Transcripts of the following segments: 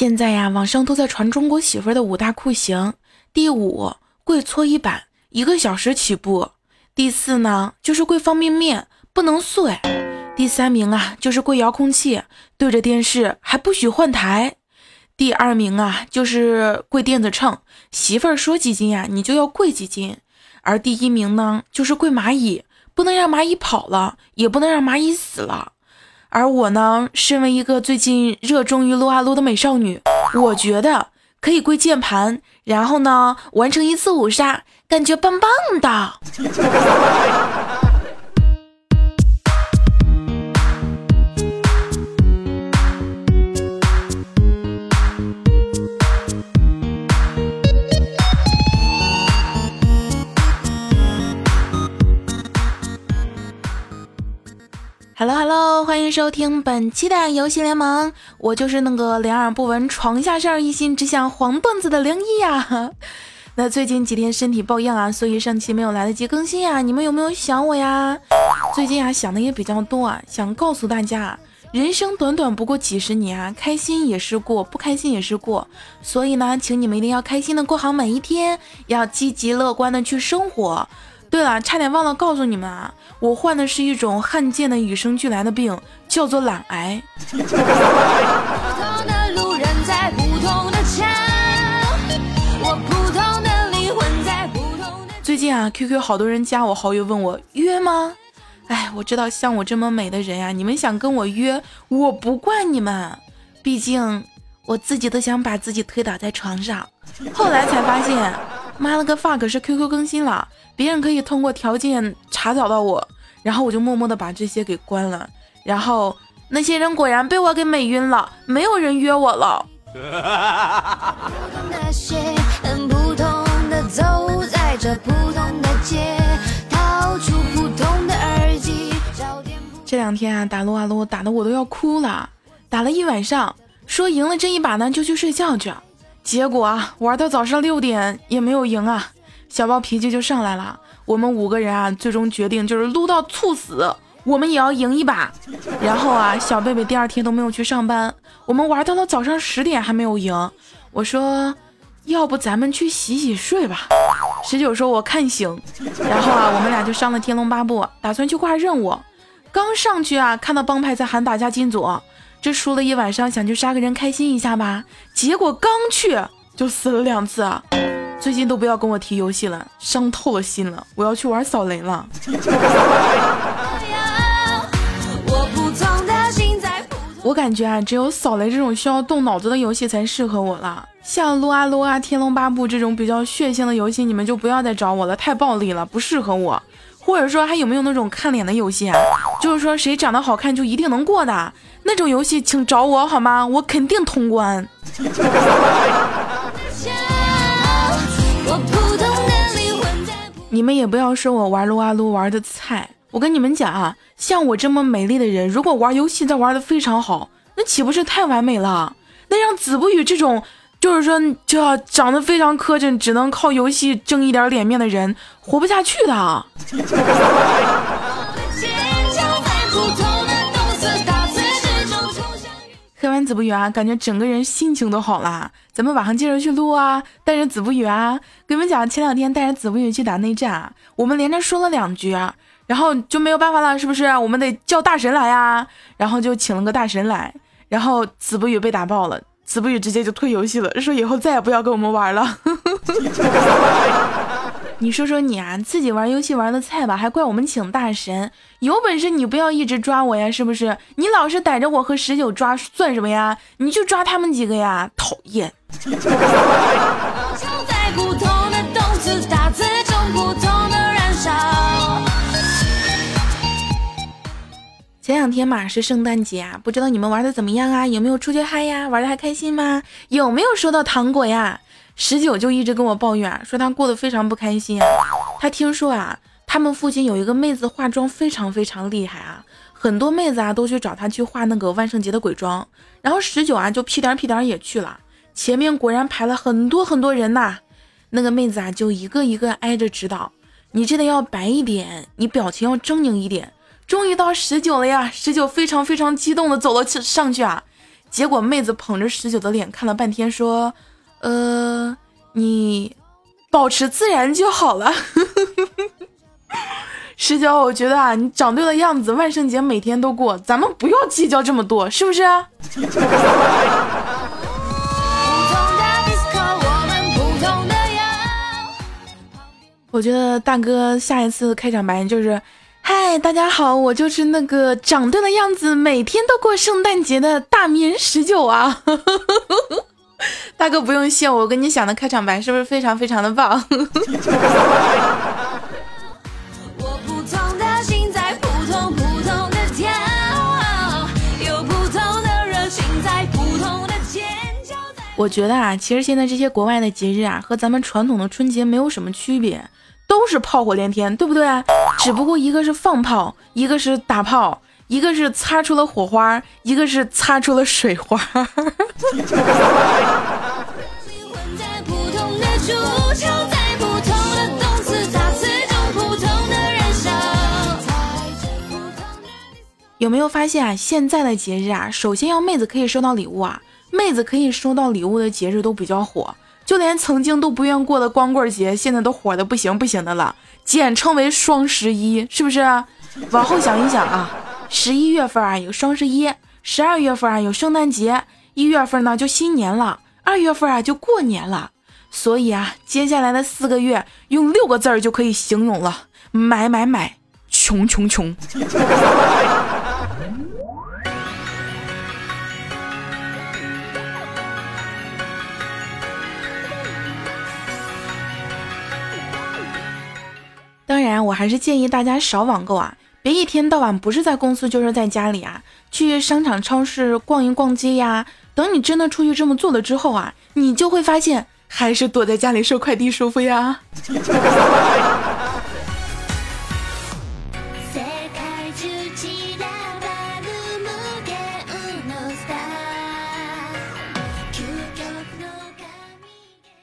现在呀，网上都在传中国媳妇的五大酷刑。第五，跪搓衣板，一个小时起步。第四呢，就是跪方便面，不能碎。第三名啊，就是跪遥控器，对着电视还不许换台。第二名啊，就是跪电子秤，媳妇儿说几斤呀，你就要跪几斤。而第一名呢，就是跪蚂蚁，不能让蚂蚁跑了，也不能让蚂蚁死了。而我呢，身为一个最近热衷于撸啊撸的美少女，我觉得可以跪键盘，然后呢完成一次五杀，感觉棒棒的。Hello Hello，欢迎收听本期的游戏联盟，我就是那个两耳不闻床下事儿，一心只想黄段子的灵异呀。那最近几天身体抱恙啊，所以上期没有来得及更新呀。你们有没有想我呀？最近啊想的也比较多啊，想告诉大家，人生短短不过几十年啊，开心也是过，不开心也是过。所以呢，请你们一定要开心的过好每一天，要积极乐观的去生活。对了，差点忘了告诉你们啊，我患的是一种罕见的与生俱来的病，叫做懒癌。最近啊，QQ 好多人加我好友问我约吗？哎，我知道像我这么美的人呀，你们想跟我约，我不怪你们，毕竟我自己都想把自己推倒在床上。后来才发现，妈了个 fuck，是 QQ 更新了。别人可以通过条件查找到我，然后我就默默的把这些给关了。然后那些人果然被我给美晕了，没有人约我了。这两天啊，打撸啊撸打的我都要哭了，打了一晚上，说赢了这一把呢就去睡觉去，结果啊玩到早上六点也没有赢啊。小暴脾气就上来了，我们五个人啊，最终决定就是撸到猝死，我们也要赢一把。然后啊，小贝贝第二天都没有去上班，我们玩到了早上十点还没有赢。我说，要不咱们去洗洗睡吧。十九说，我看行。然后啊，我们俩就上了天龙八部，打算去挂任务。刚上去啊，看到帮派在喊打架进组，这输了一晚上，想去杀个人开心一下吧。结果刚去就死了两次。最近都不要跟我提游戏了，伤透了心了。我要去玩扫雷了。我感觉啊，只有扫雷这种需要动脑子的游戏才适合我了。像撸啊撸啊、天龙八部这种比较血腥的游戏，你们就不要再找我了，太暴力了，不适合我。或者说还有没有那种看脸的游戏啊？就是说谁长得好看就一定能过的那种游戏，请找我好吗？我肯定通关。你们也不要说我玩撸啊撸玩的菜，我跟你们讲啊，像我这么美丽的人，如果玩游戏再玩的非常好，那岂不是太完美了？那让子不语这种，就是说这长得非常磕碜，只能靠游戏挣一点脸面的人，活不下去的。子不语啊，感觉整个人心情都好了。咱们晚上接着去录啊，带着子不语啊。跟你们讲，前两天带着子不语去打内战，我们连着说了两局，然后就没有办法了，是不是？我们得叫大神来呀。然后就请了个大神来，然后子不语被打爆了，子不语直接就退游戏了，说以后再也不要跟我们玩了。你说说你啊，自己玩游戏玩的菜吧，还怪我们请大神？有本事你不要一直抓我呀，是不是？你老是逮着我和十九抓算什么呀？你就抓他们几个呀，讨厌！前两天嘛是圣诞节啊，不知道你们玩的怎么样啊？有没有出去嗨呀？玩的还开心吗？有没有收到糖果呀？十九就一直跟我抱怨，说他过得非常不开心啊。他听说啊，他们附近有一个妹子化妆非常非常厉害啊，很多妹子啊都去找他去化那个万圣节的鬼妆。然后十九啊就屁颠屁颠也去了，前面果然排了很多很多人呐。那个妹子啊就一个一个挨着指导，你这得要白一点，你表情要狰狞一点。终于到十九了呀，十九非常非常激动的走了上去啊。结果妹子捧着十九的脸看了半天，说：“呃，你保持自然就好了。”十九，我觉得啊，你长对了样子，万圣节每天都过，咱们不要计较这么多，是不是？我觉得大哥下一次开场白就是。嗨，大家好，我就是那个长对了样子，每天都过圣诞节的大棉十九啊！大哥不用谢我，我跟你想的开场白是不是非常非常 的棒？我觉得啊，其实现在这些国外的节日啊，和咱们传统的春节没有什么区别。都是炮火连天，对不对？只不过一个是放炮，一个是打炮，一个是擦出了火花，一个是擦出了水花。有没有发现啊？现在的节日啊，首先要妹子可以收到礼物啊，妹子可以收到礼物的节日都比较火。就连曾经都不愿过的光棍节，现在都火的不行不行的了，简称为双十一，是不是？往后想一想啊，十一月份啊有双十一，十二月份啊有圣诞节，一月份呢就新年了，二月份啊就过年了。所以啊，接下来的四个月用六个字儿就可以形容了：买买买，穷穷穷。当然，我还是建议大家少网购啊，别一天到晚不是在公司就是在家里啊，去商场、超市逛一逛街呀。等你真的出去这么做了之后啊，你就会发现还是躲在家里收快递舒服呀。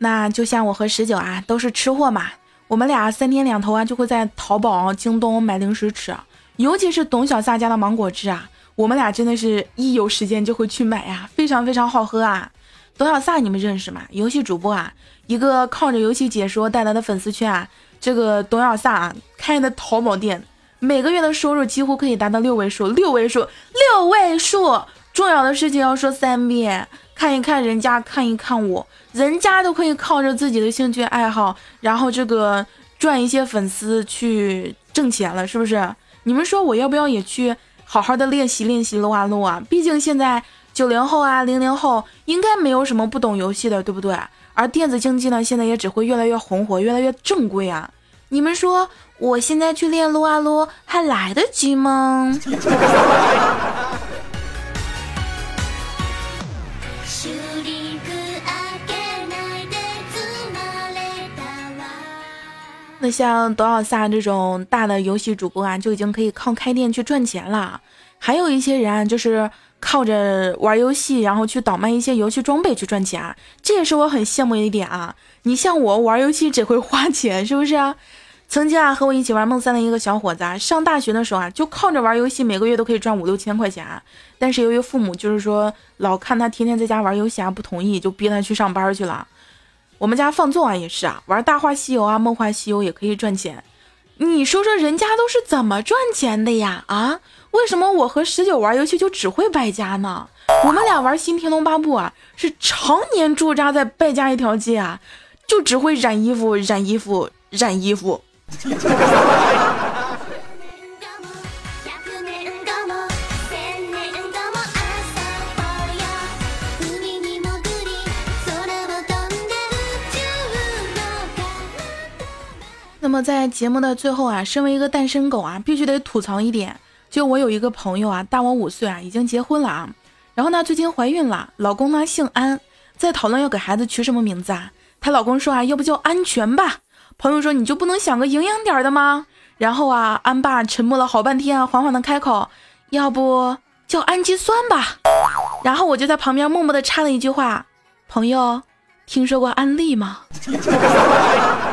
那就像我和十九啊，都是吃货嘛。我们俩三天两头啊，就会在淘宝、京东买零食吃，尤其是董小撒家的芒果汁啊，我们俩真的是一有时间就会去买呀，非常非常好喝啊。董小撒你们认识吗？游戏主播啊，一个靠着游戏解说带来的粉丝圈啊。这个董小撒开的淘宝店，每个月的收入几乎可以达到六位数，六位数，六位数。重要的事情要说三遍。看一看人家，看一看我，人家都可以靠着自己的兴趣爱好，然后这个赚一些粉丝去挣钱了，是不是？你们说我要不要也去好好的练习练习撸啊撸啊？毕竟现在九零后啊，零零后应该没有什么不懂游戏的，对不对？而电子竞技呢，现在也只会越来越红火，越来越正规啊。你们说我现在去练撸啊撸还来得及吗？那像董小撒这种大的游戏主播啊，就已经可以靠开店去赚钱了。还有一些人啊，就是靠着玩游戏，然后去倒卖一些游戏装备去赚钱，这也是我很羡慕的一点啊。你像我玩游戏只会花钱，是不是啊？曾经啊，和我一起玩梦三的一个小伙子啊，上大学的时候啊，就靠着玩游戏，每个月都可以赚五六千块钱。但是由于父母就是说老看他天天在家玩游戏啊，不同意，就逼他去上班去了。我们家放纵啊也是啊，玩《大话西游》啊，《梦幻西游》也可以赚钱。你说说人家都是怎么赚钱的呀？啊，为什么我和十九玩游戏就只会败家呢？我们俩玩《新天龙八部》啊，是常年驻扎在败家一条街啊，就只会染衣服、染衣服、染衣服。那么在节目的最后啊，身为一个单身狗啊，必须得吐槽一点，就我有一个朋友啊，大我五岁啊，已经结婚了啊，然后呢，最近怀孕了，老公呢姓安，在讨论要给孩子取什么名字啊，她老公说啊，要不叫安全吧，朋友说你就不能想个营养点的吗？然后啊，安爸沉默了好半天啊，缓缓的开口，要不叫氨基酸吧，然后我就在旁边默默的插了一句话，朋友，听说过安利吗？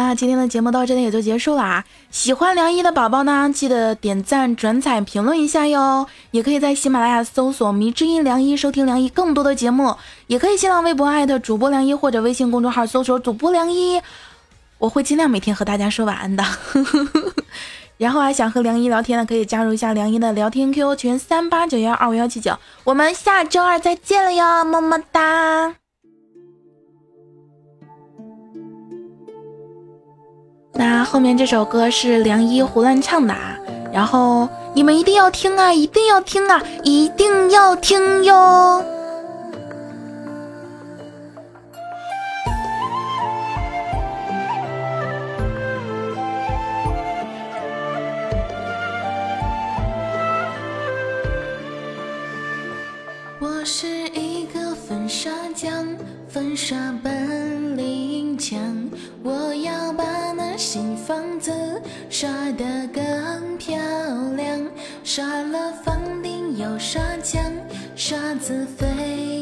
那今天的节目到这里也就结束了啊！喜欢梁一的宝宝呢，记得点赞、转采、评论一下哟。也可以在喜马拉雅搜索“迷之音梁一”收听梁一更多的节目，也可以新浪微博艾特主播梁一或者微信公众号搜索主播梁一，我会尽量每天和大家说晚安的。然后还想和梁一聊天的，可以加入一下梁一的聊天 QQ 群三八九幺二五幺七九。我们下周二再见了哟，么么哒。那后面这首歌是梁一胡乱唱的，然后你们一定要听啊，一定要听啊，一定要听哟。我是一个粉刷匠，粉刷本领强，我要把那新房子刷得更漂亮，刷了房顶又刷墙，刷子飞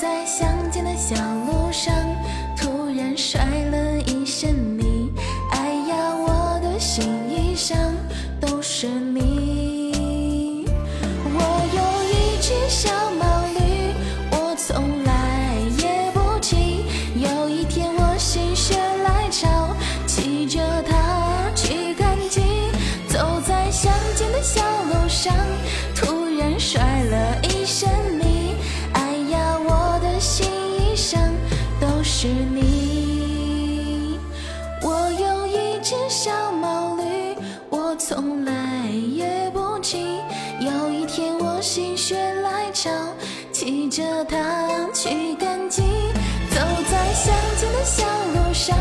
在乡间的小路上，突然摔了一身泥。哎呀，我的新衣裳他去赶集。走在乡间的小路上，